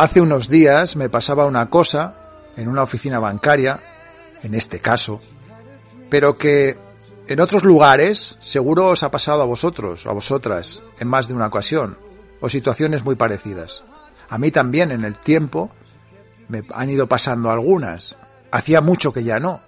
Hace unos días me pasaba una cosa en una oficina bancaria, en este caso, pero que en otros lugares seguro os ha pasado a vosotros a vosotras en más de una ocasión, o situaciones muy parecidas. A mí también en el tiempo me han ido pasando algunas. Hacía mucho que ya no.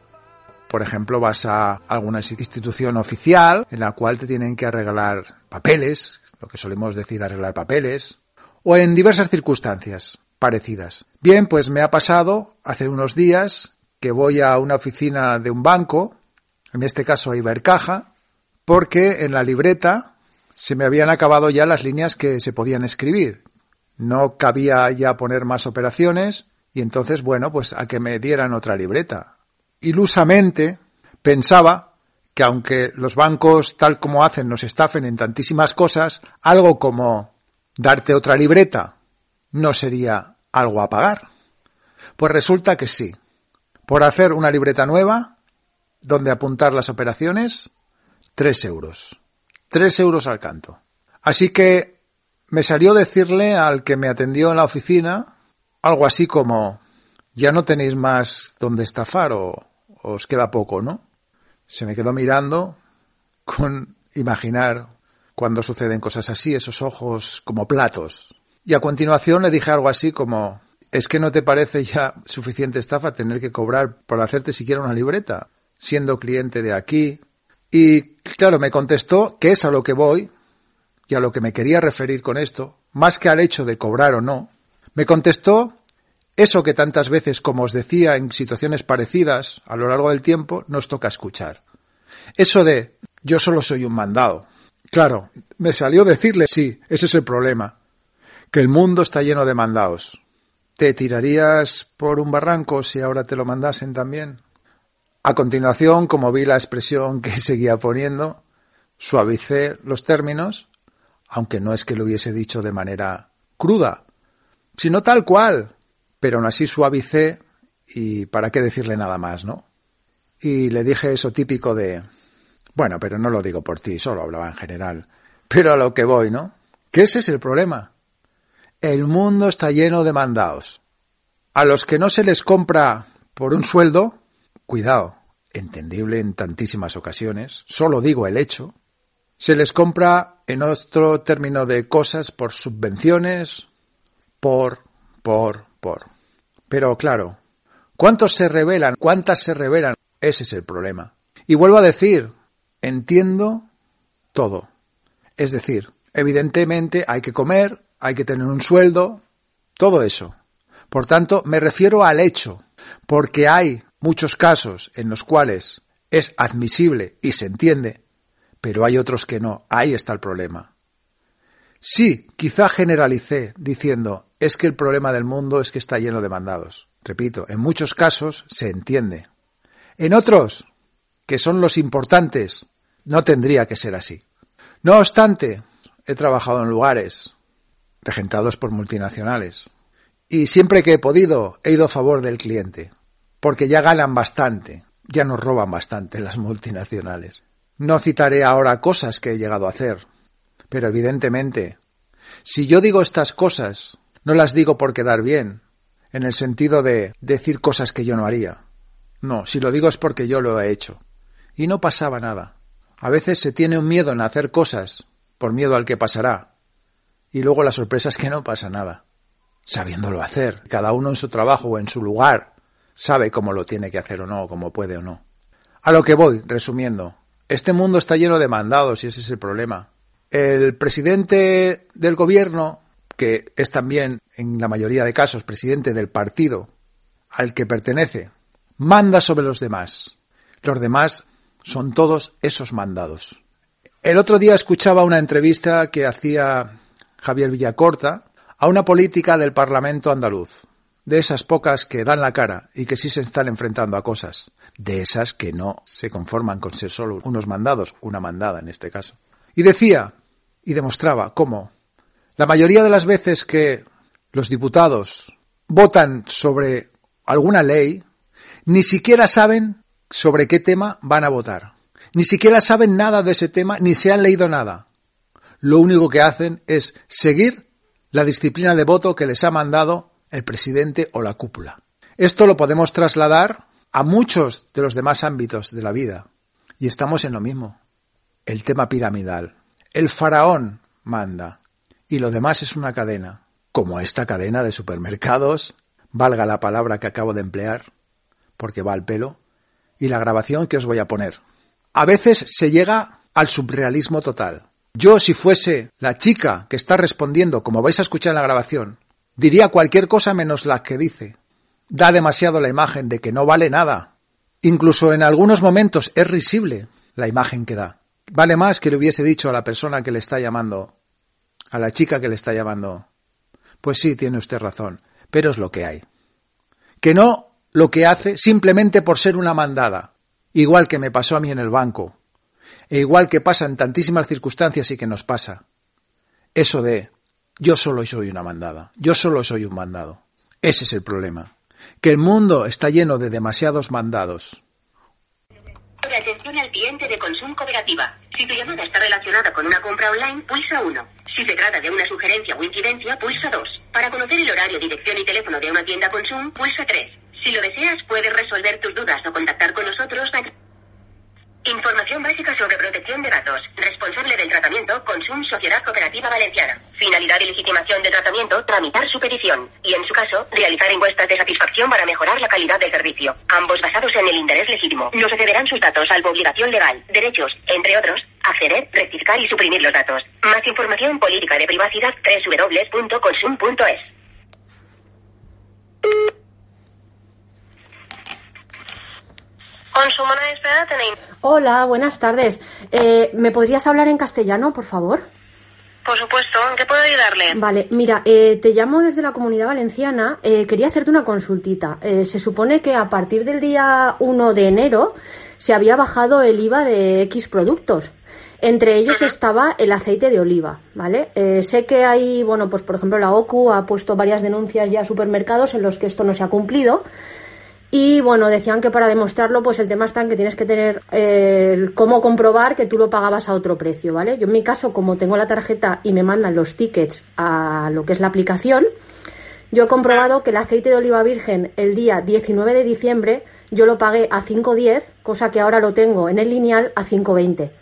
Por ejemplo, vas a alguna institución oficial en la cual te tienen que arreglar papeles, lo que solemos decir arreglar papeles, o en diversas circunstancias parecidas. Bien, pues me ha pasado hace unos días que voy a una oficina de un banco, en este caso a Ibercaja, porque en la libreta se me habían acabado ya las líneas que se podían escribir. No cabía ya poner más operaciones y entonces, bueno, pues a que me dieran otra libreta. Ilusamente pensaba que aunque los bancos tal como hacen nos estafen en tantísimas cosas, algo como darte otra libreta no sería algo a pagar. Pues resulta que sí. Por hacer una libreta nueva, donde apuntar las operaciones, tres euros. Tres euros al canto. Así que me salió decirle al que me atendió en la oficina algo así como, ya no tenéis más donde estafar o os queda poco, ¿no? Se me quedó mirando con imaginar cuando suceden cosas así, esos ojos como platos. Y a continuación le dije algo así como, ¿es que no te parece ya suficiente estafa tener que cobrar por hacerte siquiera una libreta, siendo cliente de aquí? Y claro, me contestó que es a lo que voy y a lo que me quería referir con esto, más que al hecho de cobrar o no. Me contestó eso que tantas veces, como os decía, en situaciones parecidas a lo largo del tiempo, nos toca escuchar. Eso de yo solo soy un mandado, Claro, me salió decirle sí, ese es el problema, que el mundo está lleno de mandados. ¿Te tirarías por un barranco si ahora te lo mandasen también? A continuación, como vi la expresión que seguía poniendo, suavicé los términos, aunque no es que lo hubiese dicho de manera cruda, sino tal cual, pero aún así suavicé y para qué decirle nada más, ¿no? Y le dije eso típico de bueno, pero no lo digo por ti, solo hablaba en general. Pero a lo que voy, ¿no? Que ese es el problema. El mundo está lleno de mandados. A los que no se les compra por un sueldo, cuidado, entendible en tantísimas ocasiones, solo digo el hecho, se les compra en otro término de cosas por subvenciones, por, por, por. Pero claro, ¿cuántos se revelan? ¿Cuántas se revelan? Ese es el problema. Y vuelvo a decir, entiendo todo. Es decir, evidentemente hay que comer, hay que tener un sueldo, todo eso. Por tanto, me refiero al hecho, porque hay muchos casos en los cuales es admisible y se entiende, pero hay otros que no. Ahí está el problema. Sí, quizá generalicé diciendo es que el problema del mundo es que está lleno de mandados. Repito, en muchos casos se entiende. En otros, que son los importantes, no tendría que ser así. No obstante, he trabajado en lugares regentados por multinacionales y siempre que he podido he ido a favor del cliente, porque ya ganan bastante, ya nos roban bastante las multinacionales. No citaré ahora cosas que he llegado a hacer, pero evidentemente, si yo digo estas cosas, no las digo por quedar bien, en el sentido de decir cosas que yo no haría. No, si lo digo es porque yo lo he hecho. Y no pasaba nada. A veces se tiene un miedo en hacer cosas por miedo al que pasará. Y luego la sorpresa es que no pasa nada. Sabiéndolo hacer. Cada uno en su trabajo o en su lugar sabe cómo lo tiene que hacer o no, cómo puede o no. A lo que voy, resumiendo. Este mundo está lleno de mandados y ese es el problema. El presidente del gobierno, que es también, en la mayoría de casos, presidente del partido al que pertenece, manda sobre los demás. Los demás son todos esos mandados. El otro día escuchaba una entrevista que hacía Javier Villacorta a una política del Parlamento andaluz, de esas pocas que dan la cara y que sí se están enfrentando a cosas, de esas que no se conforman con ser solo unos mandados, una mandada en este caso. Y decía y demostraba cómo la mayoría de las veces que los diputados votan sobre alguna ley, ni siquiera saben sobre qué tema van a votar. Ni siquiera saben nada de ese tema, ni se han leído nada. Lo único que hacen es seguir la disciplina de voto que les ha mandado el presidente o la cúpula. Esto lo podemos trasladar a muchos de los demás ámbitos de la vida. Y estamos en lo mismo. El tema piramidal. El faraón manda. Y lo demás es una cadena. Como esta cadena de supermercados, valga la palabra que acabo de emplear, porque va al pelo, y la grabación que os voy a poner. A veces se llega al surrealismo total. Yo, si fuese la chica que está respondiendo, como vais a escuchar en la grabación, diría cualquier cosa menos la que dice. Da demasiado la imagen de que no vale nada. Incluso en algunos momentos es risible la imagen que da. Vale más que le hubiese dicho a la persona que le está llamando, a la chica que le está llamando. Pues sí, tiene usted razón, pero es lo que hay. Que no lo que hace simplemente por ser una mandada, igual que me pasó a mí en el banco, e igual que pasa en tantísimas circunstancias y que nos pasa. Eso de yo solo soy una mandada, yo solo soy un mandado. Ese es el problema. Que el mundo está lleno de demasiados mandados. atención al cliente de Consum Cooperativa. Si tu llamada está relacionada con una compra online, pulsa 1. Si se trata de una sugerencia o incidencia, pulsa 2. Para conocer el horario, dirección y teléfono de una tienda Consum, pulsa 3. Si lo deseas, puedes resolver tus dudas o contactar con nosotros. Información básica sobre protección de datos. Responsable del tratamiento, Consum Sociedad Cooperativa Valenciana. Finalidad y legitimación de tratamiento, tramitar su petición. Y en su caso, realizar encuestas de satisfacción para mejorar la calidad del servicio. Ambos basados en el interés legítimo. No cederán sus datos, salvo obligación legal, derechos, entre otros, acceder, rectificar y suprimir los datos. Más información política de privacidad www.consum.es. Tenéis. Hola, buenas tardes. Eh, ¿Me podrías hablar en castellano, por favor? Por supuesto, ¿en qué puedo ayudarle? Vale, mira, eh, te llamo desde la Comunidad Valenciana. Eh, quería hacerte una consultita. Eh, se supone que a partir del día 1 de enero se había bajado el IVA de X productos. Entre ellos estaba el aceite de oliva, ¿vale? Eh, sé que hay, bueno, pues por ejemplo la OCU ha puesto varias denuncias ya a supermercados en los que esto no se ha cumplido. Y bueno, decían que para demostrarlo, pues el tema está en que tienes que tener eh, cómo comprobar que tú lo pagabas a otro precio, ¿vale? Yo en mi caso, como tengo la tarjeta y me mandan los tickets a lo que es la aplicación, yo he comprobado que el aceite de oliva virgen el día 19 de diciembre yo lo pagué a 5.10, cosa que ahora lo tengo en el lineal a 5.20.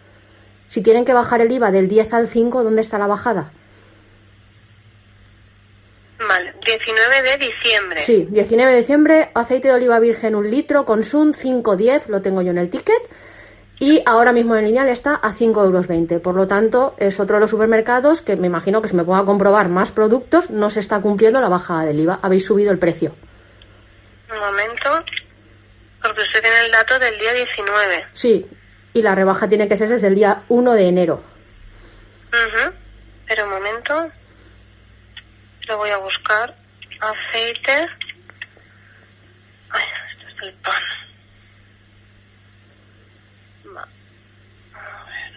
Si tienen que bajar el IVA del 10 al 5, ¿dónde está la bajada? Vale, 19 de diciembre. Sí, 19 de diciembre, aceite de oliva virgen un litro, Consum 5.10, lo tengo yo en el ticket. Y ahora mismo en lineal está a 5,20 euros. Por lo tanto, es otro de los supermercados que me imagino que se me pueda comprobar más productos, no se está cumpliendo la bajada del IVA. Habéis subido el precio. Un momento. Porque usted tiene el dato del día 19. Sí, y la rebaja tiene que ser desde el día 1 de enero. Ujú. Pero un momento. Lo voy a buscar. Aceite. Ay, esto es el pan. Va. A ver.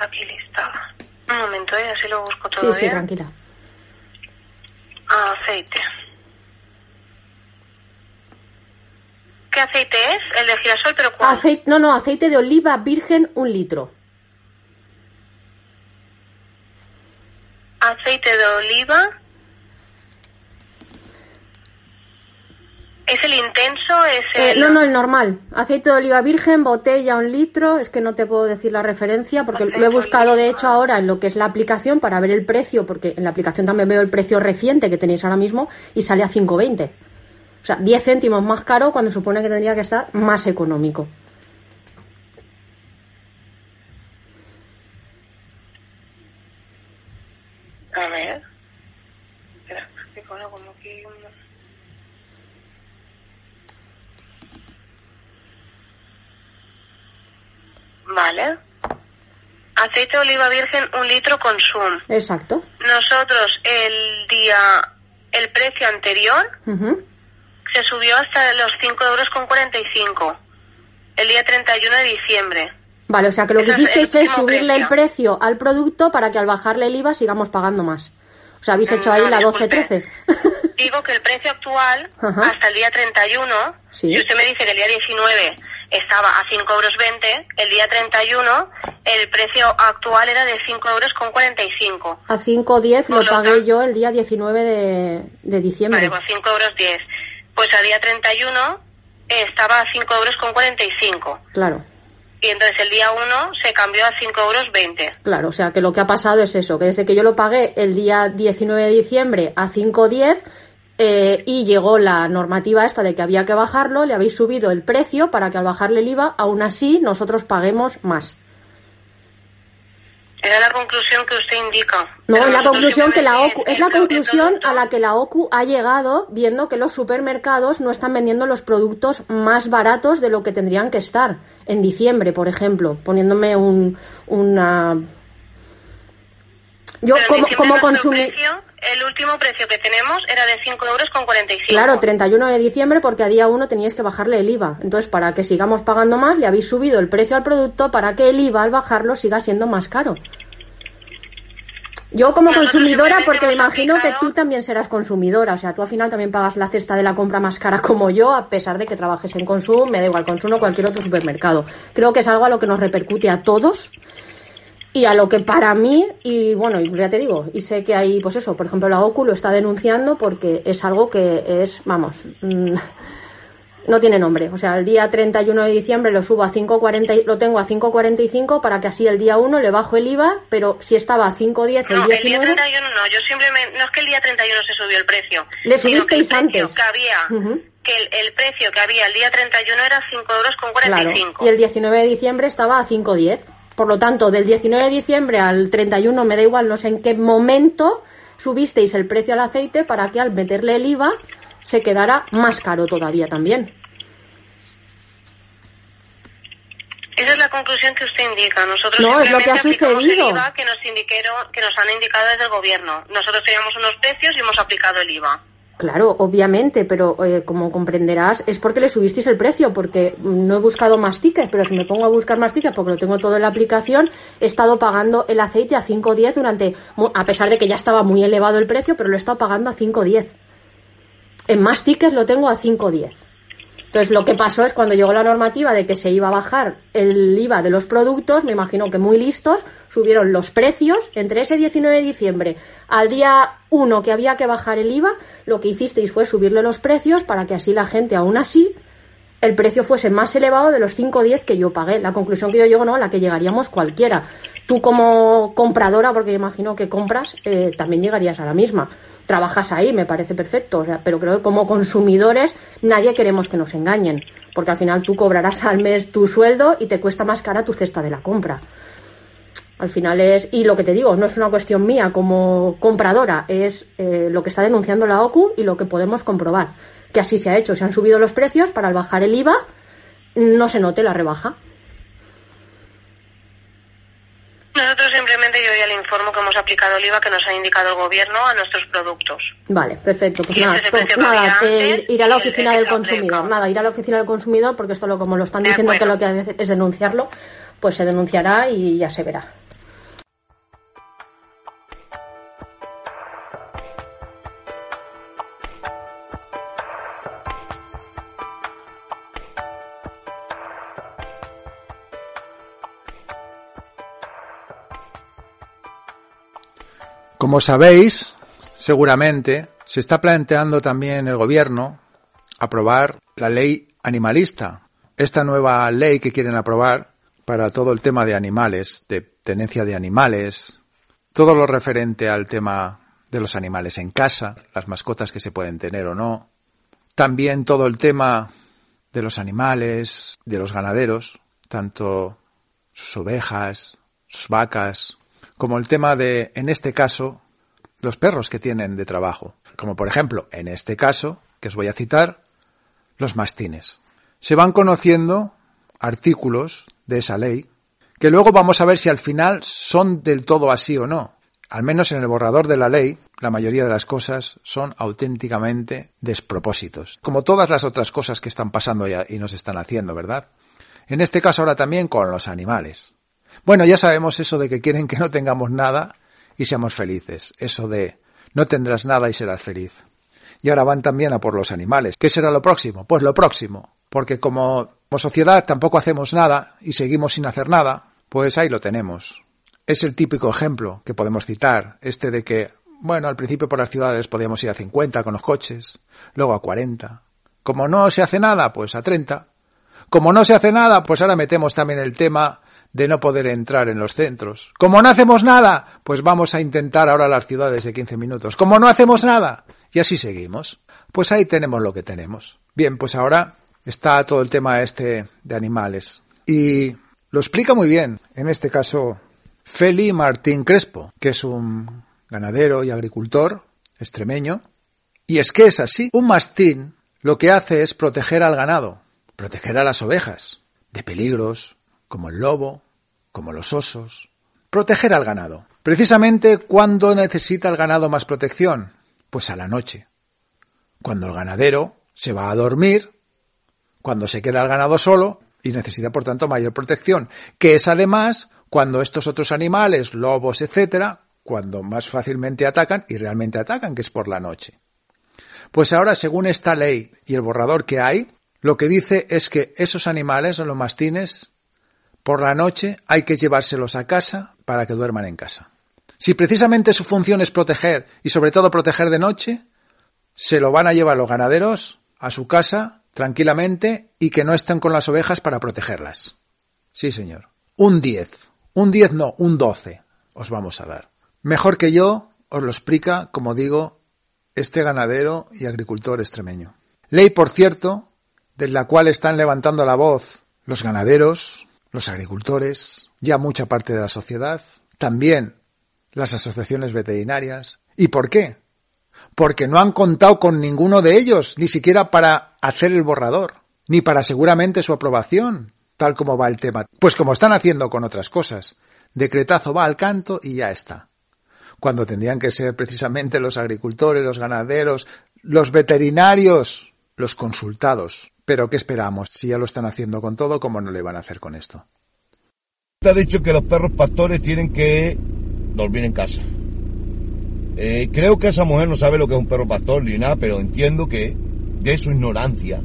Aquí listaba. Un momento, ¿eh? así lo busco todo Sí, sí, bien. tranquila. Aceite. ¿Qué aceite es? El de girasol, pero ¿cuál? Aceite, no, no, aceite de oliva virgen un litro. Aceite de oliva. ¿Es el intenso? ¿Es Eh, el... no, no, el normal. Aceite de oliva virgen, botella, un litro. Es que no te puedo decir la referencia porque lo he buscado, de hecho, ahora en lo que es la aplicación para ver el precio, porque en la aplicación también veo el precio reciente que tenéis ahora mismo y sale a 5,20. O sea, 10 céntimos más caro cuando supone que tendría que estar más económico. A ver. Espera, como que... Vale. Aceite de oliva virgen, un litro consum. Exacto. Nosotros el día, el precio anterior Ujú. Se subió hasta los 5 euros con 45. El día 31 de diciembre. Vale, o sea que lo que es hicisteis es subirle el precio. precio al producto para que al bajarle el IVA sigamos pagando más. O sea, habéis Mm, hecho ahí no, la disculpe. 12-13. Digo que el precio actual, Ajá. hasta el día 31, Sí. si usted me dice que el día 19 estaba a 5 euros 20, el día 31 el precio actual era de 5 euros con 45. A 5.10 lo pagué yo el día 19 de, de diciembre. Vale, pues 5 euros 10. Pues a día 31 eh, estaba a 5 euros con 45. Claro, Y entonces el día 1 se cambió a 5 euros 20. claro. O sea que lo que ha pasado es eso, que desde que yo lo pagué el día 19 de diciembre a 5.10 eh, y llegó la normativa esta de que había que bajarlo, le habéis subido el precio para que al bajarle el IVA, aún así nosotros paguemos más. Era la conclusión que usted indica. No, la nosotros conclusión que la OCU, es la conclusión a la que la OCU ha llegado viendo que los supermercados no están vendiendo los productos más baratos de lo que tendrían que estar. En diciembre, por ejemplo, poniéndome un, una... Yo como, como consumidor... el último precio que tenemos era de 5 euros con 45. Claro, 31 de diciembre porque a día 1 teníais que bajarle el IVA. Entonces, para que sigamos pagando más, le habéis subido el precio al producto para que el IVA al bajarlo siga siendo más caro. Yo como Nosotros consumidora, porque me imagino que tú también serás consumidora, o sea, tú al final también pagas la cesta de la compra más cara como yo, a pesar de que trabajes en Consum, me da igual Consum o cualquier otro supermercado. Creo que es algo a lo que nos repercute a todos y a lo que para mí, y bueno, y ya te digo, y sé que hay, pues eso, por ejemplo, la OCU lo está denunciando porque es algo que es, vamos, mm, no tiene nombre. O sea, el día 31 de diciembre lo subo a 5.40, y- lo tengo a 5.45 para que así el día 1 le bajo el IVA, pero si estaba a 5.10 el No, el día 19, 31 no, yo simplemente, no es que el día 31 se subió el precio. Le subisteis antes. Que había, Ujú. que el, el precio que había el día 31 era 5 euros con claro, 45. y el 19 de diciembre estaba a 5.10. Por lo tanto, del 19 de diciembre al 31 me da igual, no sé en qué momento subisteis el precio al aceite para que al meterle el IVA se quedara más caro todavía también. Esa es la conclusión que usted indica. Nosotros No, es lo que ha sucedido. el IVA que nos indicaron, que nos han indicado desde el gobierno. Nosotros teníamos unos precios y hemos aplicado el IVA. Claro, obviamente, pero eh, como comprenderás, es porque le subisteis el precio, porque no he buscado más tickets, pero si me pongo a buscar más tickets, porque lo tengo todo en la aplicación, he estado pagando el aceite a 5.10 durante, a pesar de que ya estaba muy elevado el precio, pero lo he estado pagando a 5.10. En más tickets lo tengo a 5.10. Entonces, lo que pasó es cuando llegó la normativa de que se iba a bajar el IVA de los productos, me imagino que muy listos, subieron los precios entre ese 19 de diciembre al día 1 que había que bajar el IVA, lo que hicisteis fue subirle los precios para que así la gente, aún así, el precio fuese más elevado de los 5.10 que yo pagué. La conclusión que yo llego, no, a la que llegaríamos cualquiera. Tú como compradora, porque imagino que compras, eh, también llegarías a la misma. Trabajas ahí, me parece perfecto, o sea, pero creo que como consumidores nadie queremos que nos engañen, porque al final tú cobrarás al mes tu sueldo y te cuesta más cara tu cesta de la compra. Al final es, y lo que te digo, no es una cuestión mía como compradora, es eh, lo que está denunciando la OCU y lo que podemos comprobar. Que así se ha hecho, se han subido los precios para al bajar el IVA no se note la rebaja. Nosotros simplemente yo ya le informo que hemos aplicado el IVA que nos ha indicado el gobierno a nuestros productos. Vale, perfecto. Pues nada, este es to- el precio que nada, eh, antes ir a la oficina el del consumidor. Nada, ir a la oficina del consumidor porque esto lo como lo están diciendo que lo que hace es denunciarlo, pues se denunciará y ya se verá. Como sabéis, seguramente, se está planteando también el gobierno aprobar la ley animalista. Esta nueva ley que quieren aprobar para todo el tema de animales, de tenencia de animales, todo lo referente al tema de los animales en casa, las mascotas que se pueden tener o no. También todo el tema de los animales, de los ganaderos, tanto sus ovejas, sus vacas, como el tema de, en este caso, los perros que tienen de trabajo. Como por ejemplo, en este caso, que os voy a citar, los mastines. Se van conociendo artículos de esa ley que luego vamos a ver si al final son del todo así o no. Al menos en el borrador de la ley, la mayoría de las cosas son auténticamente despropósitos. Como todas las otras cosas que están pasando y nos están haciendo, ¿verdad? En este caso ahora también con los animales. Bueno, ya sabemos eso de que quieren que no tengamos nada y seamos felices. Eso de no tendrás nada y serás feliz. Y ahora van también a por los animales. ¿Qué será lo próximo? Pues lo próximo. Porque como, sociedad tampoco hacemos nada y seguimos sin hacer nada, pues ahí lo tenemos. Es el típico ejemplo que podemos citar, este de que, bueno, al principio por las ciudades podíamos ir a 50 con los coches, luego a 40. Como no se hace nada, pues a 30. Como no se hace nada, pues ahora metemos también el tema de no poder entrar en los centros. Como no hacemos nada, pues vamos a intentar ahora las ciudades de 15 minutos. Como no hacemos nada, y así seguimos. Pues ahí tenemos lo que tenemos. Bien, pues ahora está todo el tema este de animales. Y lo explica muy bien, en este caso, Feli Martín Crespo, que es un ganadero y agricultor extremeño. Y es que es así. Un mastín lo que hace es proteger al ganado, proteger a las ovejas de peligros, como el lobo, como los osos. Proteger al ganado. Precisamente cuando necesita el ganado más protección, pues a la noche. Cuando el ganadero se va a dormir, cuando se queda el ganado solo y necesita por tanto mayor protección, que es además cuando estos otros animales, lobos, etcétera, cuando más fácilmente atacan y realmente atacan, que es por la noche. Pues ahora, según esta ley y el borrador que hay, lo que dice es que esos animales, los mastines, por la noche hay que llevárselos a casa para que duerman en casa. Si precisamente su función es proteger y sobre todo proteger de noche, se lo van a llevar los ganaderos a su casa tranquilamente y que no estén con las ovejas para protegerlas. Sí, señor. Un 10. Un 10 no, un 12 os vamos a dar. Mejor que yo os lo explica, como digo, este ganadero y agricultor extremeño. Ley, por cierto, de la cual están levantando la voz los ganaderos, los agricultores, ya mucha parte de la sociedad, también las asociaciones veterinarias. ¿Y por qué? Porque no han contado con ninguno de ellos, ni siquiera para hacer el borrador, ni para seguramente su aprobación, tal como va el tema. Pues como están haciendo con otras cosas. Decretazo va al canto y ya está. Cuando tendrían que ser precisamente los agricultores, los ganaderos, los veterinarios, los consultados, pero ¿qué esperamos? Si ya lo están haciendo con todo, ¿cómo no le van a hacer con esto? ha dicho que los perros pastores tienen que dormir en casa. Eh, creo que esa mujer no sabe lo que es un perro pastor ni nada, pero entiendo que de su ignorancia,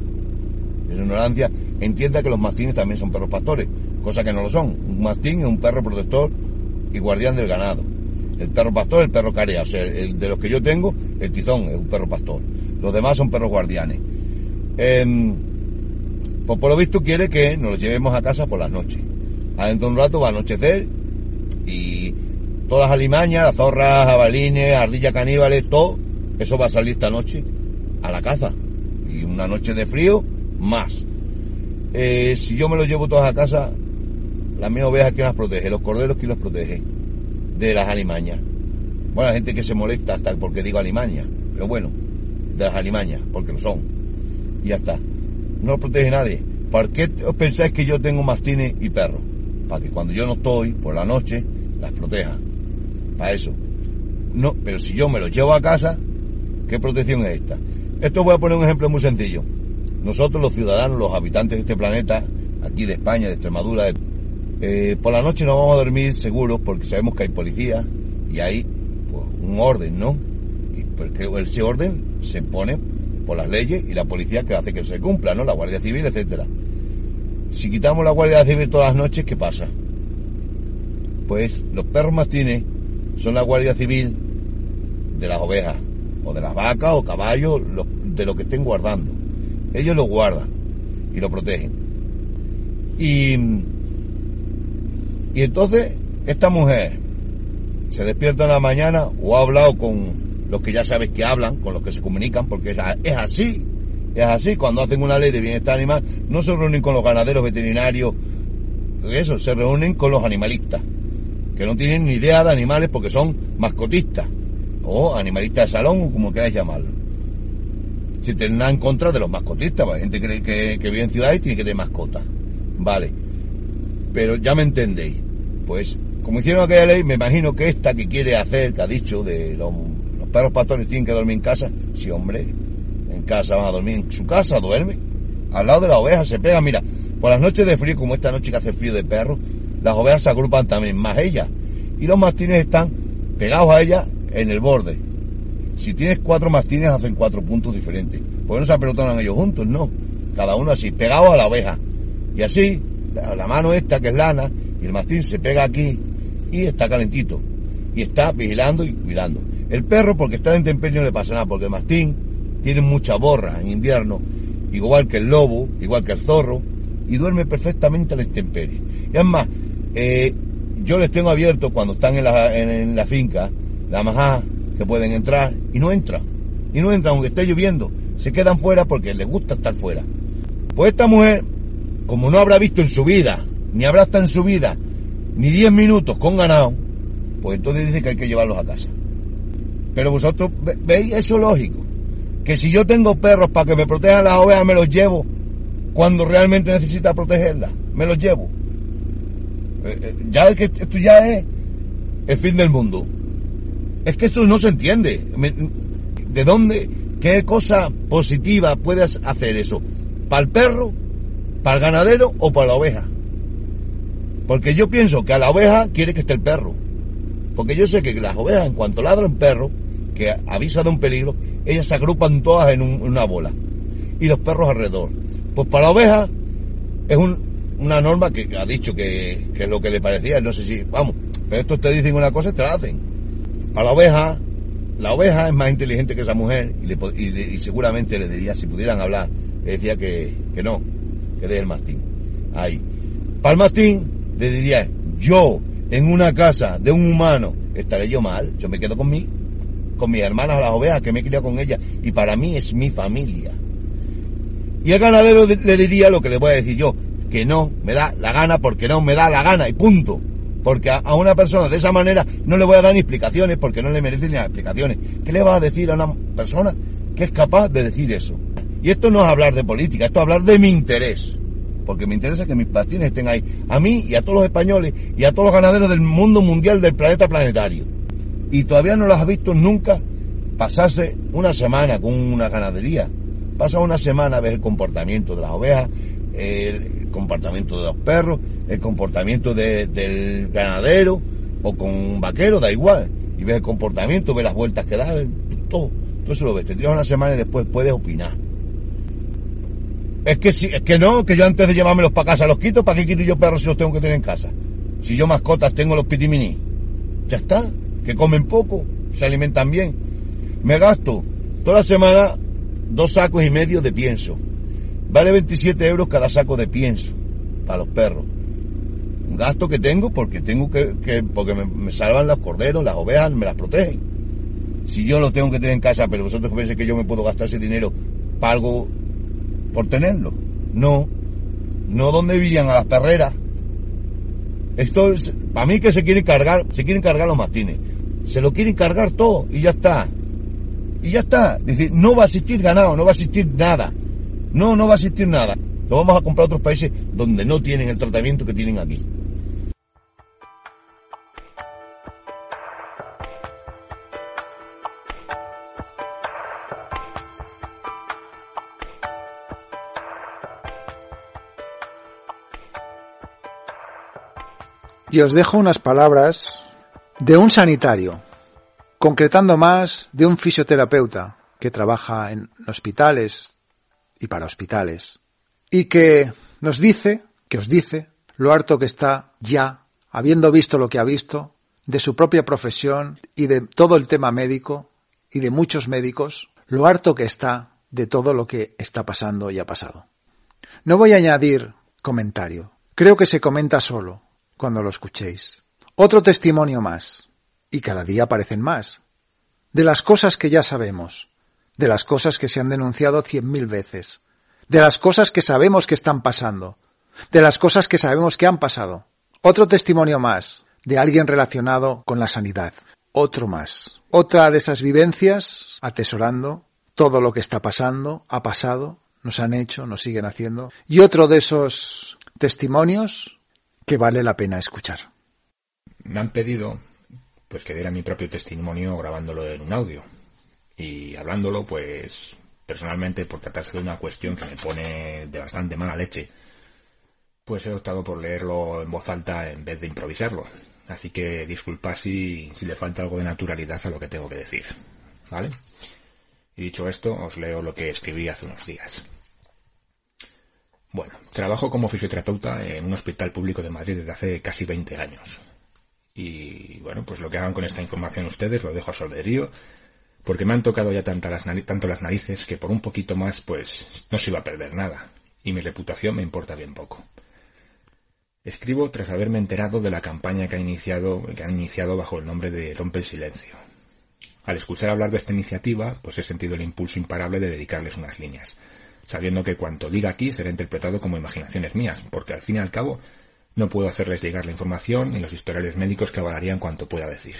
de su ignorancia, entienda que los mastines también son perros pastores, cosa que no lo son. Un mastín es un perro protector y guardián del ganado. El perro pastor es el perro carea, o sea, el de los que yo tengo, el tizón es un perro pastor. Los demás son perros guardianes. Pues por lo visto quiere que nos lo llevemos a casa por las noches. Adentro de un rato va a anochecer y todas las alimañas, las zorras, jabalines, ardillas caníbales, todo, eso va a salir esta noche a la caza. Y una noche de frío, más. Eh, si yo me los llevo todas a casa, las mismas ovejas que las protege, los corderos que los protege de las alimañas. Bueno, la gente que se molesta hasta porque digo alimañas, pero bueno, de las alimañas, porque lo son. Y ya está no protege nadie. ¿Por qué pensáis que yo tengo mastines y perros? Para que cuando yo no estoy, por la noche, las proteja. Para eso. No, pero si yo me los llevo a casa, ¿qué protección es esta? Esto voy a poner un ejemplo muy sencillo. Nosotros los ciudadanos, los habitantes de este planeta, aquí de España, de Extremadura, eh, por la noche no vamos a dormir seguros porque sabemos que hay policía y hay pues, un orden, ¿no? Y porque ese orden se pone por las leyes y la policía que hace que se cumpla, ¿no? La Guardia Civil, etcétera. Si quitamos la Guardia Civil todas las noches, ¿qué pasa? Pues los perros mastines son la Guardia Civil de las ovejas, o de las vacas, o caballos, de lo que estén guardando. Ellos lo guardan y lo protegen. Y, y entonces esta mujer se despierta en la mañana o ha hablado con los que ya sabes que hablan, con los que se comunican, porque es, así. Es así, cuando hacen una ley de bienestar animal, no se reúnen con los ganaderos veterinarios, eso, se reúnen con los animalistas, que no tienen ni idea de animales porque son mascotistas, o animalistas de salón, o como queráis llamarlo. Si tendrán en contra de los mascotistas, hay gente que, que, que vive en ciudades y tiene que tener mascotas. Vale. Pero ya me entendéis. Pues, como hicieron aquella ley, me imagino que esta que quiere hacer, que ha dicho de los, los pastores tienen que dormir en casa, sí, hombre, en casa van a dormir, en su casa duerme. Al lado de la oveja se pega, mira, por las noches de frío, como esta noche que hace frío de perro, las ovejas se agrupan también, más ellas. Y los mastines están pegados a ellas en el borde. Si tienes cuatro mastines, hacen cuatro puntos diferentes. Porque no se apelotonan ellos juntos, no. Cada uno así, pegado a la oveja. Y así, la mano esta que es lana, y el mastín se pega aquí y está calentito. Y está vigilando y cuidando. El perro, porque está en temperio, no le pasa nada, porque el mastín tiene mucha borra en invierno, igual que el lobo, igual que el zorro, y duerme perfectamente a la intemperie. Y además, eh, yo les tengo abierto cuando están en la, en, la finca, la majá, que pueden entrar, y no entran. Y no entran, aunque esté lloviendo. Se quedan fuera porque les gusta estar fuera. Pues esta mujer como no habrá visto en su vida, ni habrá estado en su vida, ni 10 minutos con ganado, pues entonces dice que hay que llevarlos a casa. Pero vosotros veis eso lógico. Que si yo tengo perros para que me protejan las ovejas, me los llevo cuando realmente necesita protegerlas. Me los llevo. Eh, eh, ya es que esto ya es el fin del mundo. Es que esto no se entiende. ¿De dónde? ¿Qué cosa positiva puedes hacer eso? ¿Para el perro? ¿Para el ganadero o para la oveja? Porque yo pienso que a la oveja quiere que esté el perro. Porque yo sé que las ovejas, en cuanto ladran perro, que avisa de un peligro, ellas se agrupan todas en, una bola. Y los perros alrededor. Pues para la oveja es una norma que ha dicho que, es lo que le parecía. No sé si, vamos, pero estos te dicen una cosa y te la hacen. Para la oveja, la oveja es más inteligente que esa mujer y, seguramente le diría, si pudieran hablar, le decía que, que no, que deje el mastín. Ahí. Para el mastín, le diría, yo, en una casa de un humano, estaré yo mal. Yo me quedo con mí, con mis hermanas las ovejas, que me he criado con ellas, y para mí es mi familia. Y el ganadero le diría lo que le voy a decir yo, que no me da la gana porque no me da la gana, y punto. Porque a, una persona de esa manera no le voy a dar ni explicaciones porque no le merece ni las explicaciones. ¿Qué le va a decir a una persona que es capaz de decir eso? Y esto no es hablar de política, esto es hablar de mi interés. Porque me interesa que mis pastines estén ahí. A mí y a todos los españoles y a todos los ganaderos del mundo mundial, del planeta planetario. Y todavía no las has visto nunca pasarse una semana con una ganadería. Pasa una semana, ves el comportamiento de las ovejas, el comportamiento de los perros, el comportamiento del ganadero o con un vaquero, da igual. Y ves el comportamiento, ves las vueltas que da, todo. Todo eso lo ves. Te tiras una semana y después puedes opinar. Es que si, es que no, que yo antes de llevármelos para casa los quito, ¿para qué quito yo perros si los tengo que tener en casa? Si yo mascotas tengo los pitimini. Ya está, que comen poco, se alimentan bien. Me gasto toda la semana dos sacos y medio de pienso. Vale 27 euros cada saco de pienso para los perros. Un gasto que tengo porque tengo que, que porque me, salvan los corderos, las ovejas, me las protegen. Si yo los tengo que tener en casa, pero vosotros pensáis que yo me puedo gastar ese dinero para algo por tenerlo. No, no donde vivían a las perreras. Esto es, para mí que se quieren cargar, se quieren cargar los mastines. Se lo quieren cargar todo y ya está. Y ya está. Dice, no va a existir ganado, no va a existir nada. No, no va a existir nada. Lo vamos a comprar a otros países donde no tienen el tratamiento que tienen aquí. Y os dejo unas palabras de un sanitario, concretando más de un fisioterapeuta que trabaja en hospitales y para hospitales, y que nos dice, que os dice, lo harto que está ya, habiendo visto lo que ha visto, de su propia profesión y de todo el tema médico y de muchos médicos, lo harto que está de todo lo que está pasando y ha pasado. No voy a añadir comentario. Creo que se comenta solo cuando lo escuchéis. Otro testimonio más. Y cada día aparecen más. De las cosas que ya sabemos. De las cosas que se han denunciado cien mil veces. De las cosas que sabemos que están pasando. De las cosas que sabemos que han pasado. Otro testimonio más de alguien relacionado con la sanidad. Otro más. Otra de esas vivencias atesorando todo lo que está pasando, ha pasado, nos han hecho, nos siguen haciendo. Y otro de esos testimonios que vale la pena escuchar. Me han pedido pues que diera mi propio testimonio grabándolo en un audio y hablándolo pues personalmente por tratarse de una cuestión que me pone de bastante mala leche pues he optado por leerlo en voz alta en vez de improvisarlo así que disculpa si, si le falta algo de naturalidad a lo que tengo que decir ¿vale? y dicho esto os leo lo que escribí hace unos días bueno, trabajo como fisioterapeuta en un hospital público de Madrid desde hace casi 20 años. Y bueno, pues lo que hagan con esta información ustedes lo dejo a solderío, porque me han tocado ya tanto las, tanto las narices que por un poquito más pues no se iba a perder nada, y mi reputación me importa bien poco. Escribo tras haberme enterado de la campaña que ha iniciado, que han iniciado bajo el nombre de Rompe el Silencio. Al escuchar hablar de esta iniciativa, pues he sentido el impulso imparable de dedicarles unas líneas sabiendo que cuanto diga aquí será interpretado como imaginaciones mías, porque al fin y al cabo no puedo hacerles llegar la información ni los historiales médicos que avalarían cuanto pueda decir.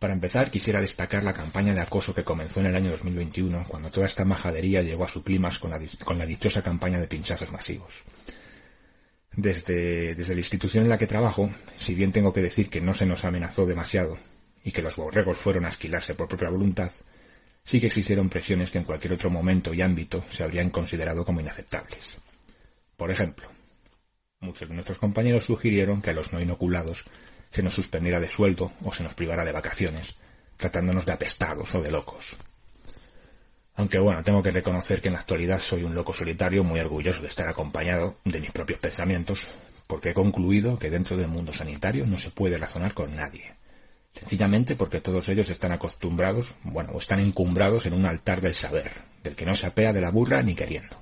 Para empezar, quisiera destacar la campaña de acoso que comenzó en el año 2021, cuando toda esta majadería llegó a su la, con la dichosa campaña de pinchazos masivos. Desde, desde la institución en la que trabajo, si bien tengo que decir que no se nos amenazó demasiado y que los borregos fueron a esquilarse por propia voluntad, sí que existieron presiones que en cualquier otro momento y ámbito se habrían considerado como inaceptables. Por ejemplo, muchos de nuestros compañeros sugirieron que a los no inoculados se nos suspendiera de sueldo o se nos privara de vacaciones, tratándonos de apestados o de locos. Aunque bueno, tengo que reconocer que en la actualidad soy un loco solitario muy orgulloso de estar acompañado de mis propios pensamientos, porque he concluido que dentro del mundo sanitario no se puede razonar con nadie, Sencillamente porque todos ellos están acostumbrados, bueno, o están encumbrados en un altar del saber, del que no se apea de la burra ni queriendo.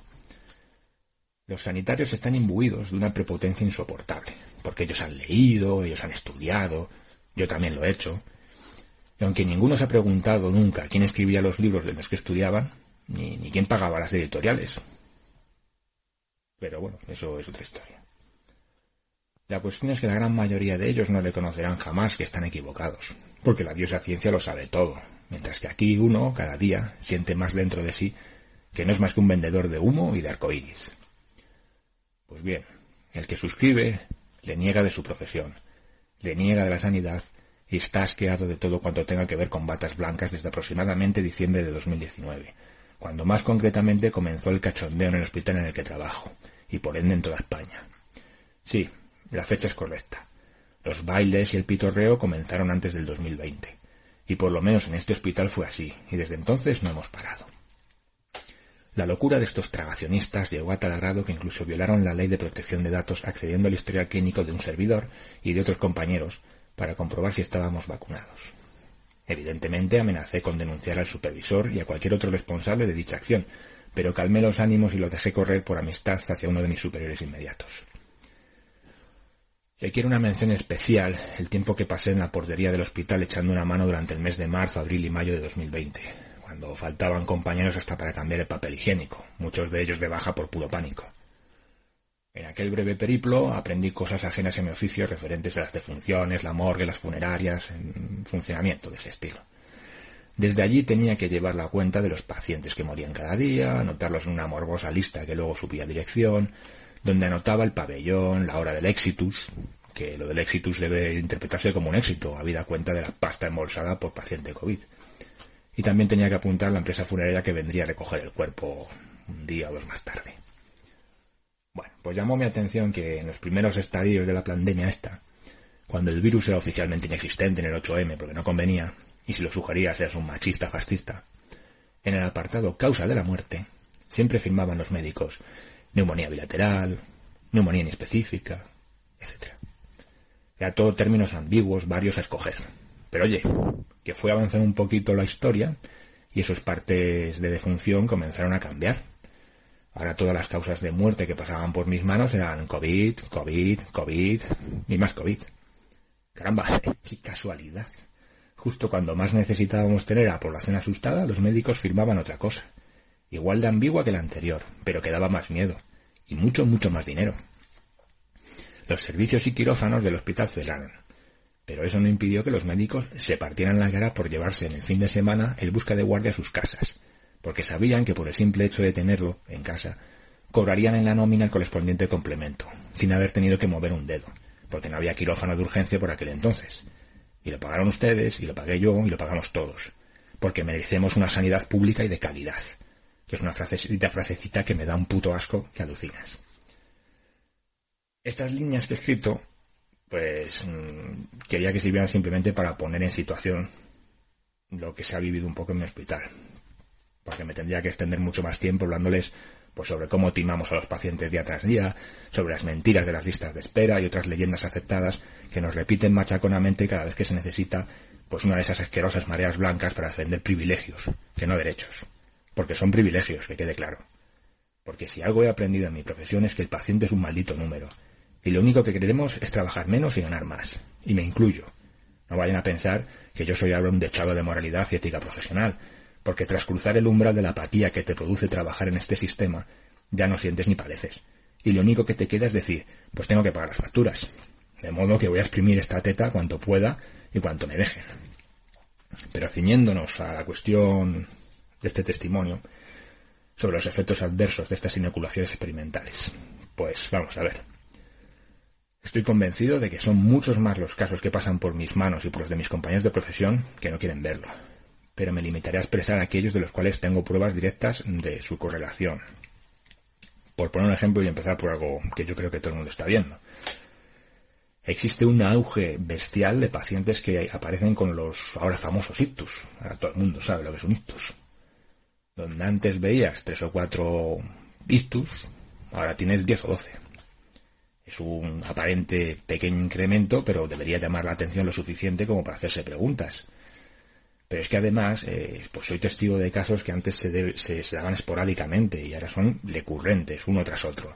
Los sanitarios están imbuidos de una prepotencia insoportable, porque ellos han leído, ellos han estudiado, yo también lo he hecho, y aunque ninguno se ha preguntado nunca quién escribía los libros de los que estudiaban, ni, quién pagaba las editoriales. Pero bueno, eso es otra historia. La cuestión es que la gran mayoría de ellos no reconocerán jamás que están equivocados, porque la diosa ciencia lo sabe todo, mientras que aquí uno, cada día, siente más dentro de sí que no es más que un vendedor de humo y de arcoíris. Pues bien, el que suscribe le niega de su profesión, le niega de la sanidad y está asqueado de todo cuanto tenga que ver con batas blancas desde aproximadamente diciembre de 2019, cuando más concretamente comenzó el cachondeo en el hospital en el que trabajo, y por ende en toda España. Sí, la fecha es correcta. Los bailes y el pitorreo comenzaron antes del 2020. Y por lo menos en este hospital fue así, y desde entonces no hemos parado. La locura de estos tragacionistas llegó a tal grado que incluso violaron la ley de protección de datos accediendo al historial clínico de un servidor y de otros compañeros para comprobar si estábamos vacunados. Evidentemente amenacé con denunciar al supervisor y a cualquier otro responsable de dicha acción, pero calmé los ánimos y los dejé correr por amistad hacia uno de mis superiores inmediatos. Quiero una mención especial el tiempo que pasé en la portería del hospital echando una mano durante el mes de marzo, abril y mayo de 2020, faltaban compañeros hasta para cambiar el papel higiénico, muchos de ellos de baja por puro pánico. En aquel breve periplo aprendí cosas ajenas a mi oficio referentes a las defunciones, la morgue, las funerarias, en funcionamiento de ese estilo. Desde allí tenía que llevar la cuenta de los pacientes que morían cada día, anotarlos en una morbosa lista que luego subía dirección, donde anotaba el pabellón, la hora del exitus, que lo del exitus debe interpretarse como un éxito, habida cuenta de la pasta embolsada por paciente COVID. Y también tenía que apuntar la empresa funeraria que vendría a recoger el cuerpo un día o dos más tarde. Bueno, pues llamó mi atención que en los primeros estadios de la pandemia esta, cuando el virus era oficialmente inexistente en el 8M porque no convenía, y si lo sugería seas un machista fascista, en el apartado causa de la muerte, siempre firmaban los médicos neumonía bilateral, neumonía inespecífica, etc. Era todo términos ambiguos, varios a escoger. Pero oye, que fue avanzando un poquito la historia y esos partes de defunción comenzaron a cambiar. Ahora todas las causas de muerte que pasaban por mis manos eran COVID, COVID, COVID y más COVID. Caramba, qué casualidad. Justo cuando más necesitábamos tener a la población asustada, los médicos firmaban otra cosa. Igual de ambigua que la anterior, pero que daba más miedo. Y mucho, mucho más dinero. Los servicios y quirófanos del hospital cerraron. Pero eso no impidió que los médicos se partieran la cara por llevarse en el fin de semana el busca de guardia a sus casas, porque sabían que por el simple hecho de tenerlo en casa, cobrarían en la nómina el correspondiente complemento, sin haber tenido que mover un dedo, porque no había quirófano de urgencia por aquel entonces. Y lo pagaron ustedes, y lo pagué yo, y lo pagamos todos, porque merecemos una sanidad pública y de calidad, que es una frasecita, frasecita que me da un puto asco que alucinas. Estas líneas que he escrito pues mm, quería que sirvieran simplemente para poner en situación lo que se ha vivido un poco en mi hospital. Porque me tendría que extender mucho más tiempo hablándoles pues sobre cómo timamos a los pacientes día tras día, sobre las mentiras de las listas de espera y otras leyendas aceptadas que nos repiten machaconamente cada vez que se necesita pues una de esas asquerosas mareas blancas para defender privilegios, que no derechos. Porque son privilegios, que quede claro. Porque si algo he aprendido en mi profesión es que el paciente es un maldito número, y lo único que queremos es trabajar menos y ganar más. Y me incluyo. No vayan a pensar que yo soy ahora un dechado de moralidad y ética profesional, porque tras cruzar el umbral de la apatía que te produce trabajar en este sistema, ya no sientes ni padeces. Y lo único que te queda es decir, pues tengo que pagar las facturas. De modo que voy a exprimir esta teta cuanto pueda y cuanto me dejen. Pero ciñéndonos a la cuestión de este testimonio sobre los efectos adversos de estas inoculaciones experimentales. Pues vamos a ver. Estoy convencido de que son muchos más los casos que pasan por mis manos y por los de mis compañeros de profesión que no quieren verlo, pero me limitaré a expresar aquellos de los cuales tengo pruebas directas de su correlación. Por poner un ejemplo y empezar por algo que yo creo que todo el mundo está viendo. Existe un auge bestial de pacientes que aparecen con los ahora famosos ictus. Ahora todo el mundo sabe lo que es un ictus. Donde antes veías tres o cuatro ictus, ahora tienes diez o doce. Es un aparente pequeño incremento, pero debería llamar la atención lo suficiente como para hacerse preguntas. Pero es que además, eh, pues soy testigo de casos que antes se, se, daban esporádicamente y ahora son recurrentes, uno tras otro.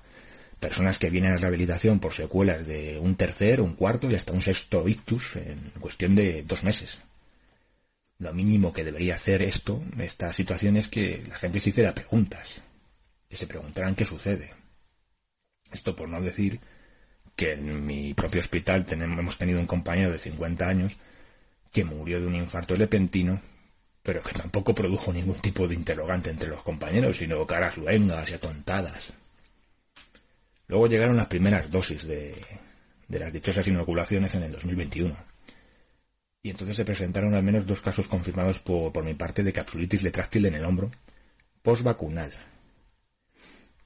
Personas que vienen a rehabilitación por secuelas de un tercer, un cuarto y hasta un sexto ictus en cuestión de dos meses. Lo mínimo que debería hacer esto, esta situación, es que la gente se hiciera preguntas. Que se preguntaran qué sucede. Esto por no decir que en mi propio hospital tenemos, hemos tenido un compañero de 50 años que murió de un infarto repentino, pero que tampoco produjo ningún tipo de interrogante entre los compañeros, sino caras luengas y atontadas. Luego llegaron las primeras dosis de, de las dichosas inoculaciones en el 2021. Y entonces se presentaron al menos dos casos confirmados por, por mi parte de capsulitis retráctil en el hombro, post-vacunal,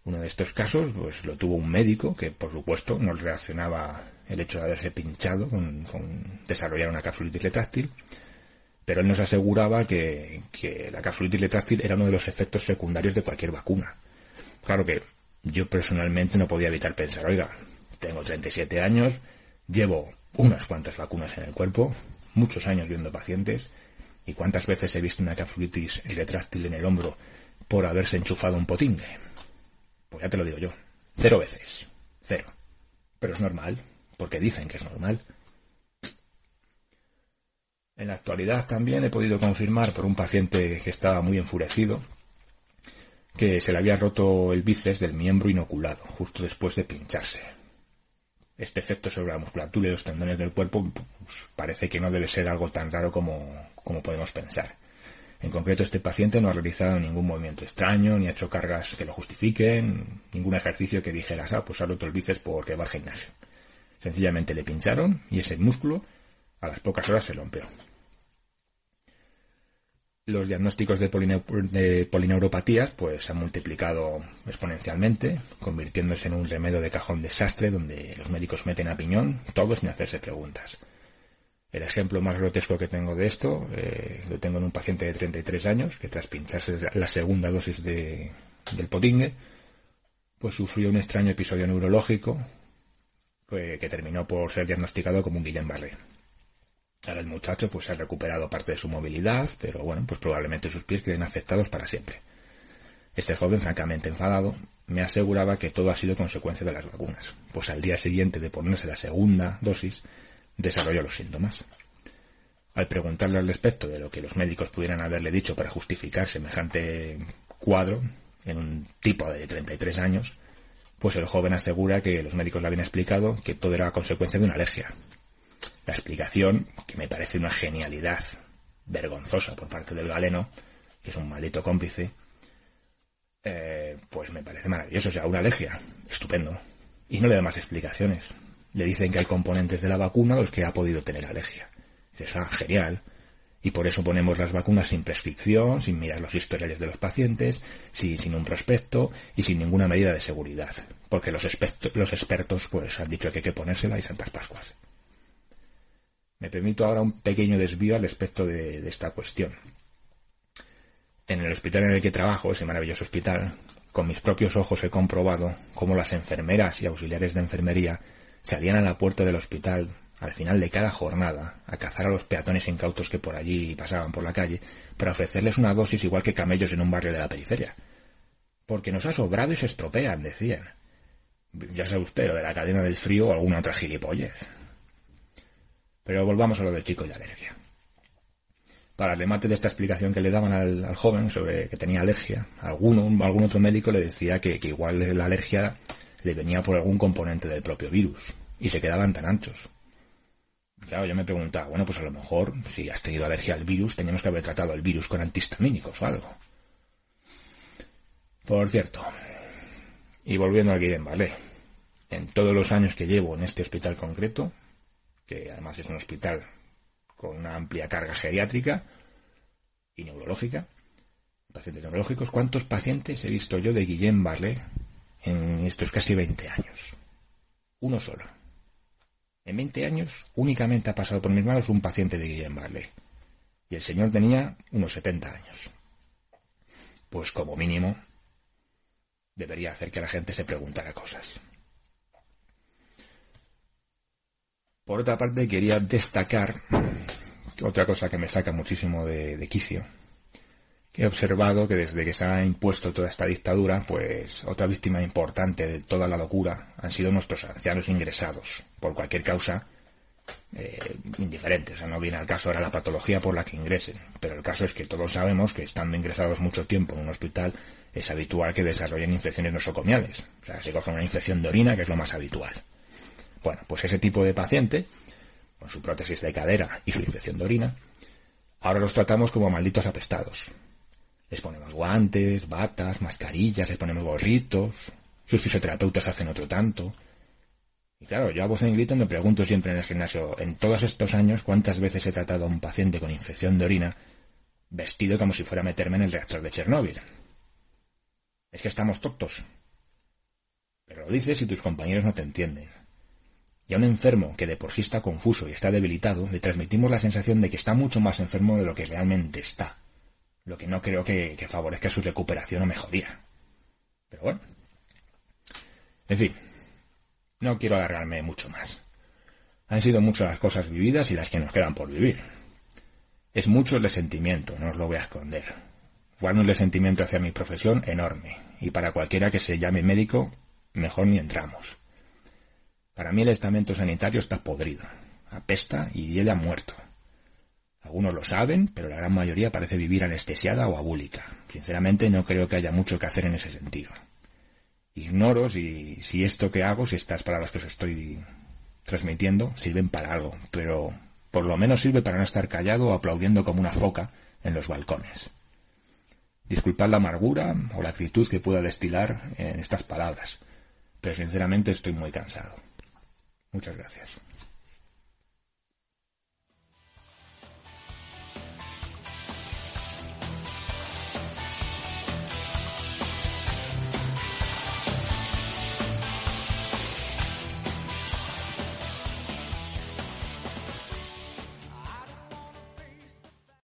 uno de estos casos pues lo tuvo un médico que por supuesto no reaccionaba el hecho de haberse pinchado con, desarrollar una capsulitis retráctil, pero él nos aseguraba que, que la capsulitis retráctil era uno de los efectos secundarios de cualquier vacuna. Claro que yo personalmente no podía evitar pensar, oiga, tengo 37 años, llevo unas cuantas vacunas en el cuerpo, muchos años viendo pacientes, y cuántas veces he visto una capsulitis retráctil en el hombro por haberse enchufado un potingue. Pues ya te lo digo yo. Cero veces. Cero. Pero es normal, porque dicen que es normal. En la actualidad también he podido confirmar por un paciente que estaba muy enfurecido que se le había roto el bíceps del miembro inoculado justo después de pincharse. Este efecto sobre la musculatura y los tendones del cuerpo pues, parece que no debe ser algo tan raro como, como podemos pensar. En concreto, este paciente no ha realizado ningún movimiento extraño, ni ha hecho cargas que lo justifiquen, ningún ejercicio que dijeras, ah, pues ha roto el bíceps porque va al gimnasio. Sencillamente le pincharon y ese músculo a las pocas horas se rompió. Los diagnósticos de, polineuropatías pues se han multiplicado exponencialmente, convirtiéndose en un remedio de cajón desastre donde los médicos meten a piñón todos sin hacerse preguntas. El ejemplo más grotesco que tengo de esto eh, lo tengo en un paciente de 33 años que tras pincharse la segunda dosis de, del potingue, pues sufrió un extraño episodio neurológico que, terminó por ser diagnosticado como un Guillain-Barré. Ahora el muchacho pues ha recuperado parte de su movilidad, pero bueno, pues probablemente sus pies queden afectados para siempre. Este joven, francamente enfadado, me aseguraba que todo ha sido consecuencia de las vacunas, pues al día siguiente de ponerse la segunda dosis, desarrolló los síntomas. Al preguntarle al respecto de lo que los médicos pudieran haberle dicho para justificar semejante cuadro en un tipo de 33 años, pues el joven asegura que los médicos le habían explicado que todo era consecuencia de una alergia. La explicación, que me parece una genialidad vergonzosa por parte del galeno, que es un maldito cómplice, eh, pues me parece maravilloso. O sea, una alergia, estupendo. Y no le da más explicaciones. Le dicen que hay componentes de la vacuna los que ha podido tener alergia. Dices, ah, genial. Y por eso ponemos las vacunas sin prescripción, sin mirar los historiales de los pacientes, sin, un prospecto y sin ninguna medida de seguridad. Porque los, los expertos pues han dicho que hay que ponérsela y Santas Pascuas. Me permito ahora un pequeño desvío al respecto de esta cuestión. En el hospital en el que trabajo, ese maravilloso hospital, con mis propios ojos he comprobado cómo las enfermeras y auxiliares de enfermería salían a la puerta del hospital al final de cada jornada a cazar a los peatones incautos que por allí pasaban por la calle para ofrecerles una dosis igual que camellos en un barrio de la periferia. Porque nos ha sobrado y se estropean, decían. Ya sabe usted, lo de la cadena del frío o alguna otra gilipollez. Pero volvamos a lo del chico y la alergia. Para el remate de esta explicación que le daban al, joven sobre que tenía alergia, alguno, algún otro médico le decía que, que igual la alergia le venía por algún componente del propio virus, y se quedaban tan anchos. Claro, yo me preguntaba, bueno, pues a lo mejor, si has tenido alergia al virus, teníamos que haber tratado el virus con antihistamínicos o algo. Por cierto, y volviendo al Guillem ¿vale? en todos los años que llevo en este hospital concreto, que además es un hospital con una amplia carga geriátrica y neurológica, pacientes neurológicos, ¿cuántos pacientes he visto yo de Guillem Barlé en estos casi 20 años? Uno solo. En 20 años únicamente ha pasado por mis manos un paciente de Guillem Barley. Y el señor tenía unos 70 años. Pues como mínimo debería hacer que la gente se preguntara cosas. Por otra parte, quería destacar otra cosa que me saca muchísimo de, de quicio he observado que desde que se ha impuesto toda esta dictadura, pues otra víctima importante de toda la locura han sido nuestros ancianos ingresados, por cualquier causa eh, indiferente. O sea, no viene al caso ahora la patología por la que ingresen, pero el caso es que todos sabemos que estando ingresados mucho tiempo en un hospital es habitual que desarrollen infecciones nosocomiales. O sea, se coge una infección de orina, que es lo más habitual. Bueno, pues ese tipo de paciente, con su prótesis de cadera y su infección de orina, ahora los tratamos como malditos apestados les ponemos guantes, batas, mascarillas, les ponemos gorritos. Sus fisioterapeutas hacen otro tanto. Y claro, yo a voz en grito me pregunto siempre en el gimnasio, en todos estos años, ¿cuántas veces he tratado a un paciente con infección de orina vestido como si fuera a meterme en el reactor de Chernóbil? Es que estamos tontos. Pero lo dices y tus compañeros no te entienden. Y a un enfermo que de por sí está confuso y está debilitado, le transmitimos la sensación de que está mucho más enfermo de lo que realmente está lo que no creo que, favorezca su recuperación o mejoría. Pero bueno. En fin, no quiero alargarme mucho más. Han sido muchas las cosas vividas y las que nos quedan por vivir. Es mucho el resentimiento, no os lo voy a esconder. Guardo un resentimiento hacia mi profesión enorme, y para cualquiera que se llame médico, mejor ni entramos. Para mí el estamento sanitario está podrido, apesta y hiele a muerto. Algunos lo saben, pero la gran mayoría parece vivir anestesiada o abúlica. Sinceramente no creo que haya mucho que hacer en ese sentido. Ignoro si, si esto que hago, si estas palabras que os estoy transmitiendo, sirven para algo, pero por lo menos sirve para no estar callado o aplaudiendo como una foca en los balcones. Disculpad la amargura o la acritud que pueda destilar en estas palabras, pero sinceramente estoy muy cansado. Muchas gracias.